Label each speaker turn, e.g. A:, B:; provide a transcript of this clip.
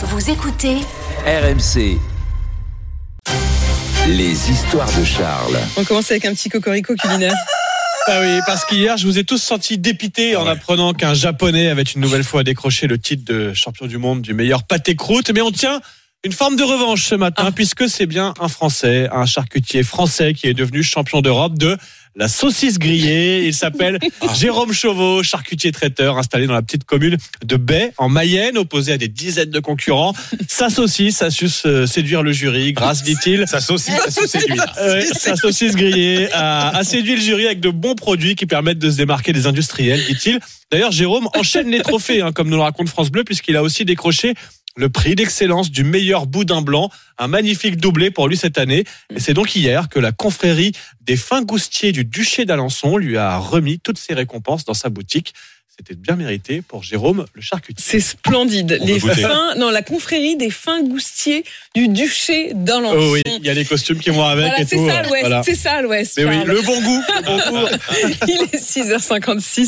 A: Vous écoutez
B: RMC. Les histoires de Charles.
C: On commence avec un petit cocorico culinaire.
D: Ah oui, parce qu'hier, je vous ai tous senti dépités en apprenant qu'un Japonais avait une nouvelle fois décroché le titre de champion du monde du meilleur pâté croûte. Mais on tient une forme de revanche ce matin, puisque c'est bien un Français, un charcutier français qui est devenu champion d'Europe de la saucisse grillée. Il s'appelle Jérôme Chauveau, charcutier traiteur installé dans la petite commune de Bay, en Mayenne, opposé à des dizaines de concurrents. Sa saucisse a su séduire le jury, grâce, dit-il.
E: Sa saucisse.
D: Ouais, sa saucisse grillée a, a séduit le jury avec de bons produits qui permettent de se démarquer des industriels, dit-il. D'ailleurs, Jérôme enchaîne les trophées, hein, comme nous le raconte France Bleu, puisqu'il a aussi décroché le prix d'excellence du meilleur boudin blanc, un magnifique doublé pour lui cette année. Et c'est donc hier que la confrérie des fins goustiers du duché d'Alençon lui a remis toutes ses récompenses dans sa boutique. C'était bien mérité pour Jérôme le charcutier.
C: C'est splendide.
D: On
C: Les fins, non, la confrérie des fins goustiers du duché d'Alençon.
D: Oh oui, il y a les costumes qui vont avec
C: Voilà,
D: et
C: c'est
D: tout.
C: ça l'Ouest,
D: Voilà.
C: c'est ça l'Ouest.
D: Mais oui, le bon goût. le bon goût.
C: Il est 6h56